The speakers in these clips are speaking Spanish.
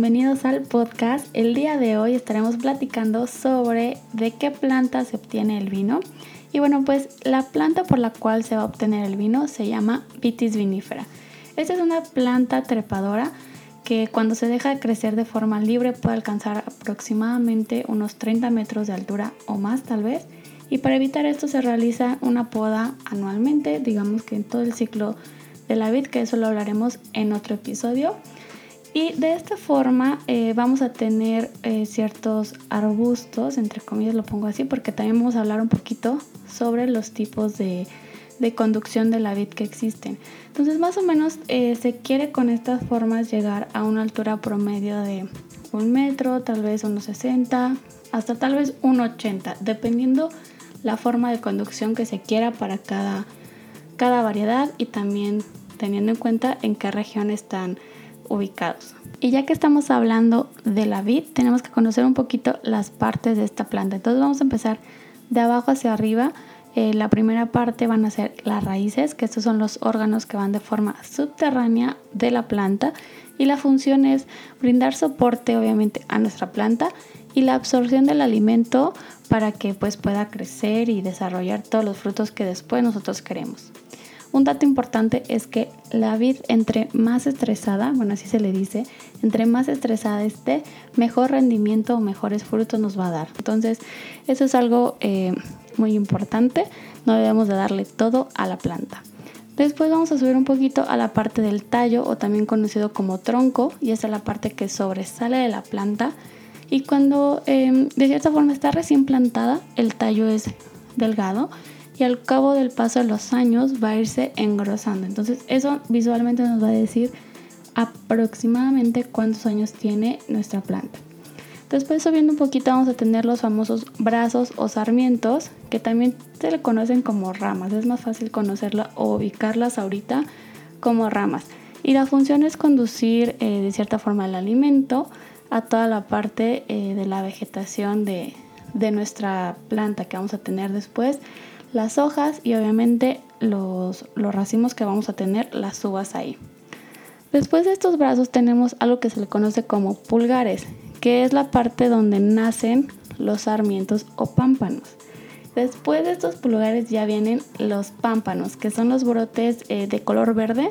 Bienvenidos al podcast. El día de hoy estaremos platicando sobre de qué planta se obtiene el vino. Y bueno, pues la planta por la cual se va a obtener el vino se llama Vitis vinifera. Esta es una planta trepadora que cuando se deja crecer de forma libre puede alcanzar aproximadamente unos 30 metros de altura o más tal vez. Y para evitar esto se realiza una poda anualmente, digamos que en todo el ciclo de la vid, que eso lo hablaremos en otro episodio. Y de esta forma eh, vamos a tener eh, ciertos arbustos, entre comillas lo pongo así, porque también vamos a hablar un poquito sobre los tipos de, conducción de la vid que existen. Entonces más o menos eh, se quiere con estas formas llegar a una altura promedio de un metro, tal vez unos 60, hasta tal vez un 80, dependiendo la forma de conducción que se quiera para cada, cada variedad y también teniendo en cuenta en qué región están Y ya que estamos hablando de la vid, tenemos que conocer un poquito las partes de esta planta. Entonces vamos a empezar de abajo hacia arriba. Eh, la primera parte van a ser las raíces, que estos son los órganos que van de forma subterránea de la planta. Y la función es brindar soporte obviamente a nuestra planta y la absorción del alimento para que pues pueda crecer y desarrollar todos los frutos que después nosotros queremos. Un dato importante es que la vid entre más estresada, bueno así se le dice, entre más estresada esté, mejor rendimiento o mejores frutos nos va a dar. Entonces eso es algo eh, muy importante, no debemos de darle todo a la planta. Después vamos a subir un poquito a la parte del tallo o también conocido como tronco y esta es la parte que sobresale de la planta y cuando eh, de cierta forma está recién plantada el tallo es delgado y al cabo del paso de los años va a irse engrosando. Entonces eso visualmente nos va a decir aproximadamente cuántos años tiene nuestra planta. Después subiendo un poquito vamos a tener los famosos brazos o sarmientos que también se le conocen como ramas. Es más fácil conocerlas o ubicarlas ahorita como ramas. Y la función es conducir eh, de cierta forma el alimento a toda la parte eh, de la vegetación de, de nuestra planta que vamos a tener después las hojas y obviamente los, los racimos que vamos a tener, las uvas ahí. Después de estos brazos tenemos algo que se le conoce como pulgares, que es la parte donde nacen los sarmientos o pámpanos. Después de estos pulgares ya vienen los pámpanos, que son los brotes eh, de color verde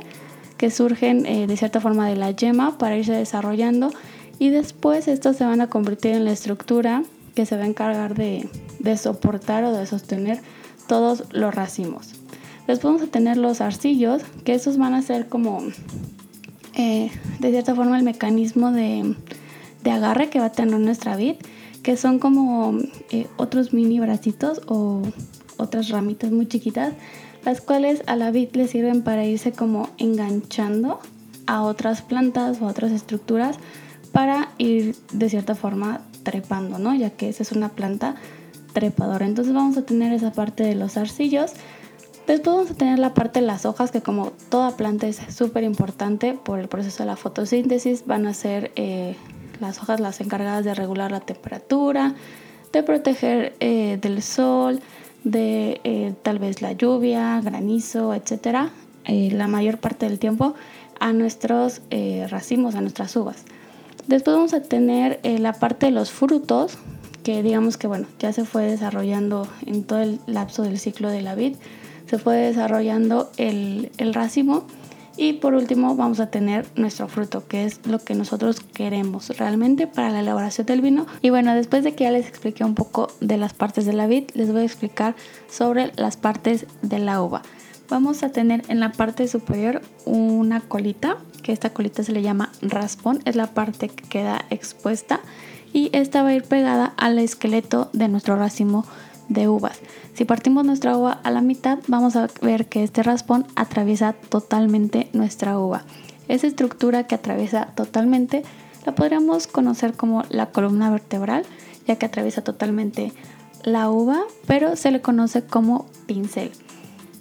que surgen eh, de cierta forma de la yema para irse desarrollando y después estos se van a convertir en la estructura que se va a encargar de, de soportar o de sostener todos los racimos. Después vamos a tener los arcillos, que esos van a ser como, eh, de cierta forma, el mecanismo de, agarre que va a tener nuestra vid, que son como eh, otros mini bracitos o otras ramitas muy chiquitas, las cuales a la vid le sirven para irse como enganchando a otras plantas o a otras estructuras para ir de cierta forma trepando, ¿no? Ya que esa es una planta trepador. Entonces vamos a tener esa parte de los arcillos. Después vamos a tener la parte de las hojas, que como toda planta es súper importante por el proceso de la fotosíntesis. Van a ser eh, las hojas las encargadas de regular la temperatura, de proteger eh, del sol, de eh, tal vez la lluvia, granizo, etcétera, la mayor parte del tiempo a nuestros racimos, a nuestras uvas. Después vamos a tener la parte de los frutos, que digamos que bueno, ya se fue desarrollando en todo el lapso del ciclo de la vid, se fue desarrollando el, el racimo y por último vamos a tener nuestro fruto, que es lo que nosotros queremos realmente para la elaboración del vino. Y bueno, después de que ya les expliqué un poco de las partes de la vid, les voy a explicar sobre las partes de la uva. Vamos a tener en la parte superior una colita, que esta colita se le llama raspón, es la parte que queda expuesta y esta va a ir pegada al esqueleto de nuestro racimo de uvas. Si partimos nuestra uva a la mitad, vamos a ver que este raspón atraviesa totalmente nuestra uva. Esa estructura que atraviesa totalmente La podríamos conocer como la columna vertebral, ya que atraviesa totalmente la uva, pero se le conoce como pincel.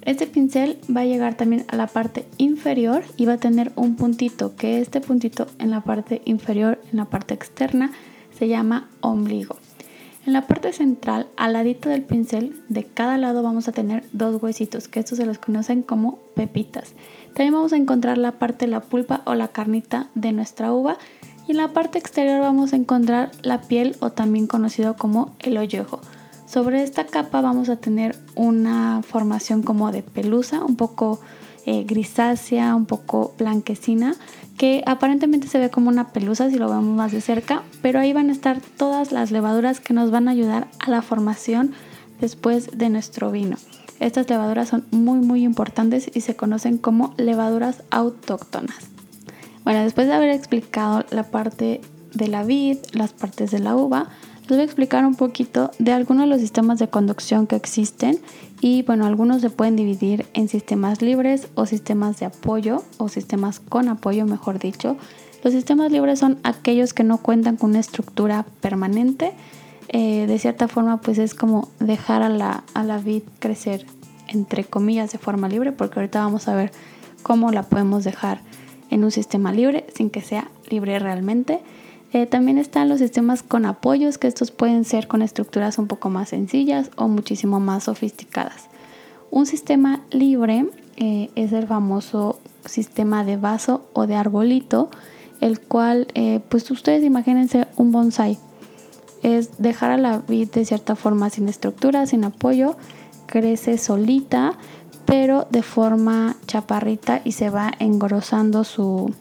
Este pincel va a llegar también a la parte inferior y va a tener un puntito, que este puntito en la parte inferior, en la parte externa, se llama ombligo. En la parte central, al ladito del pincel, de cada lado vamos a tener dos huesitos, que estos se los conocen como pepitas. También vamos a encontrar la parte de la pulpa o la carnita de nuestra uva y en la parte exterior vamos a encontrar la piel o también conocido como el ollejo. Sobre esta capa vamos a tener una formación como de pelusa, un poco eh, grisácea, un poco blanquecina, que aparentemente se ve como una pelusa si lo vemos más de cerca, pero ahí van a estar todas las levaduras que nos van a ayudar a la formación después de nuestro vino. Estas levaduras son muy muy importantes y se conocen como levaduras autóctonas. Bueno, después de haber explicado la parte de la vid, las partes de la uva, les voy a explicar un poquito de algunos de los sistemas de conducción que existen y bueno, algunos se pueden dividir en sistemas libres o sistemas de apoyo o sistemas con apoyo, mejor dicho. Los sistemas libres son aquellos que no cuentan con una estructura permanente. Eh, de cierta forma, pues es como dejar a la, a la vid crecer, entre comillas, de forma libre, porque ahorita vamos a ver cómo la podemos dejar en un sistema libre sin que sea libre realmente. Eh, también están los sistemas con apoyos, que estos pueden ser con estructuras un poco más sencillas o muchísimo más sofisticadas. Un sistema libre eh, es el famoso sistema de vaso o de arbolito, el cual, eh, pues ustedes imagínense un bonsai. Es dejar a la vid de cierta forma sin estructura, sin apoyo, crece solita, pero de forma chaparrita y se va engrosando su,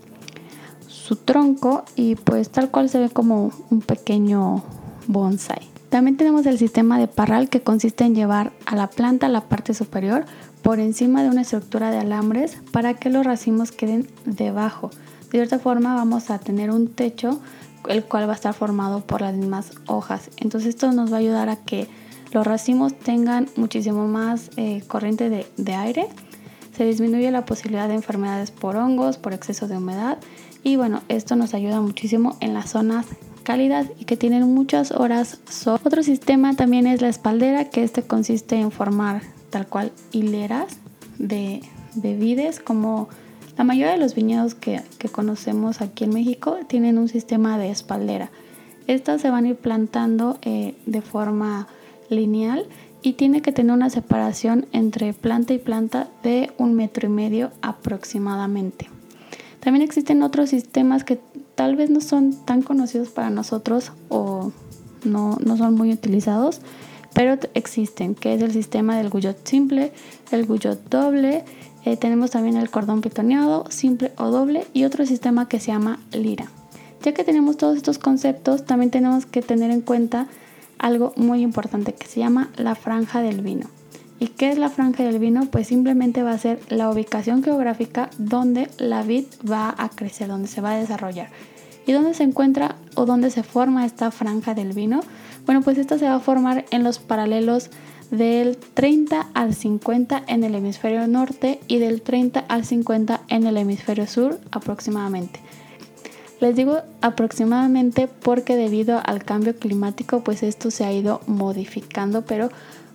su tronco y pues tal cual se ve como un pequeño bonsai. También tenemos el sistema de parral que consiste en llevar a la planta la parte superior por encima de una estructura de alambres para que los racimos queden debajo. De cierta forma vamos a tener un techo el cual va a estar formado por las mismas hojas. Entonces esto nos va a ayudar a que los racimos tengan muchísimo más eh, corriente de, de aire. Se disminuye la posibilidad de enfermedades por hongos, por exceso de humedad y bueno, esto nos ayuda muchísimo en las zonas cálidas y que tienen muchas horas sol. Otro sistema también es la espaldera, que este consiste en formar tal cual hileras de, de vides, como la mayoría de los viñedos que, conocemos aquí en México tienen un sistema de espaldera. Estas se van a ir plantando eh, de forma lineal y tiene que tener una separación entre planta y planta de un metro y medio aproximadamente. También existen otros sistemas que tal vez no son tan conocidos para nosotros o no, son muy utilizados, pero existen, que es el sistema del guyot simple, el guyot doble, eh, tenemos también el cordón pitoneado, simple o doble, y otro sistema que se llama lira. Ya que tenemos todos estos conceptos, también tenemos que tener en cuenta algo muy importante que se llama la franja del vino. ¿Y qué es la franja del vino? Pues simplemente va a ser la ubicación geográfica donde la vid va a crecer, donde se va a desarrollar. ¿Y dónde se encuentra o dónde se forma esta franja del vino? Bueno, pues esta se va a formar en los paralelos del 30 al 50 en el hemisferio norte y del 30 al 50 en el hemisferio sur aproximadamente. Les digo aproximadamente porque debido al cambio climático pues esto se ha ido modificando, pero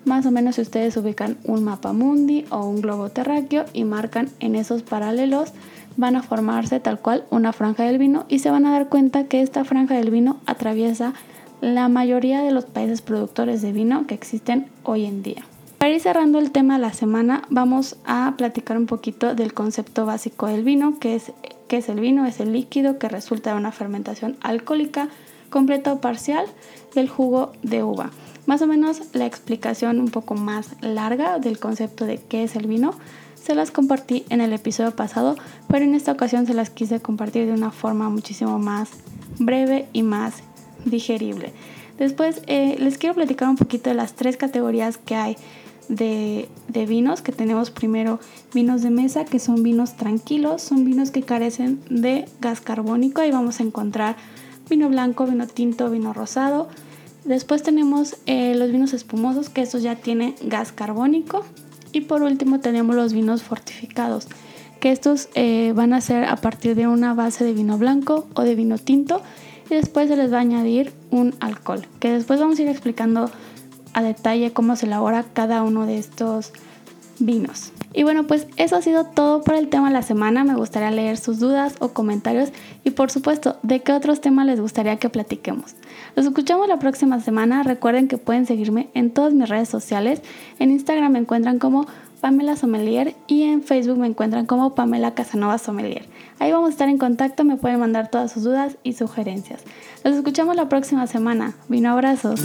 más o menos si ustedes ubican un mapa mundi o un globo terráqueo y marcan en esos paralelos, van a formarse tal cual una franja del vino y se van a dar cuenta que esta franja del vino atraviesa la mayoría de los países productores de vino que existen hoy en día. Para ir cerrando el tema de la semana, vamos a platicar un poquito del concepto básico del vino, que es, que es el vino, es el líquido que resulta de una fermentación alcohólica completa o parcial del jugo de uva. Más o menos la explicación un poco más larga del concepto de qué es el vino se las compartí en el episodio pasado, pero en esta ocasión se las quise compartir de una forma muchísimo más breve y más digerible. Después eh, les quiero platicar un poquito de las tres categorías que hay de, de, vinos, que tenemos primero vinos de mesa, que son vinos tranquilos, son vinos que carecen de gas carbónico, ahí vamos a encontrar vino blanco, vino tinto, vino rosado, Después tenemos eh, los vinos espumosos, que estos ya tienen gas carbónico. Y por último tenemos los vinos fortificados, que estos eh, van a ser a partir de una base de vino blanco o de vino tinto y después se les va a añadir un alcohol, que después vamos a ir explicando a detalle cómo se elabora cada uno de estos vinos. Y bueno, pues eso ha sido todo por el tema de la semana. Me gustaría leer sus dudas o comentarios y por supuesto, de qué otros temas les gustaría que platiquemos. Los escuchamos la próxima semana. Recuerden que pueden seguirme en todas mis redes sociales. En Instagram me encuentran como Pamela Sommelier y en Facebook me encuentran como Pamela Casanova Sommelier. Ahí vamos a estar en contacto, me pueden mandar todas sus dudas y sugerencias. Los escuchamos la próxima semana. Vino abrazos.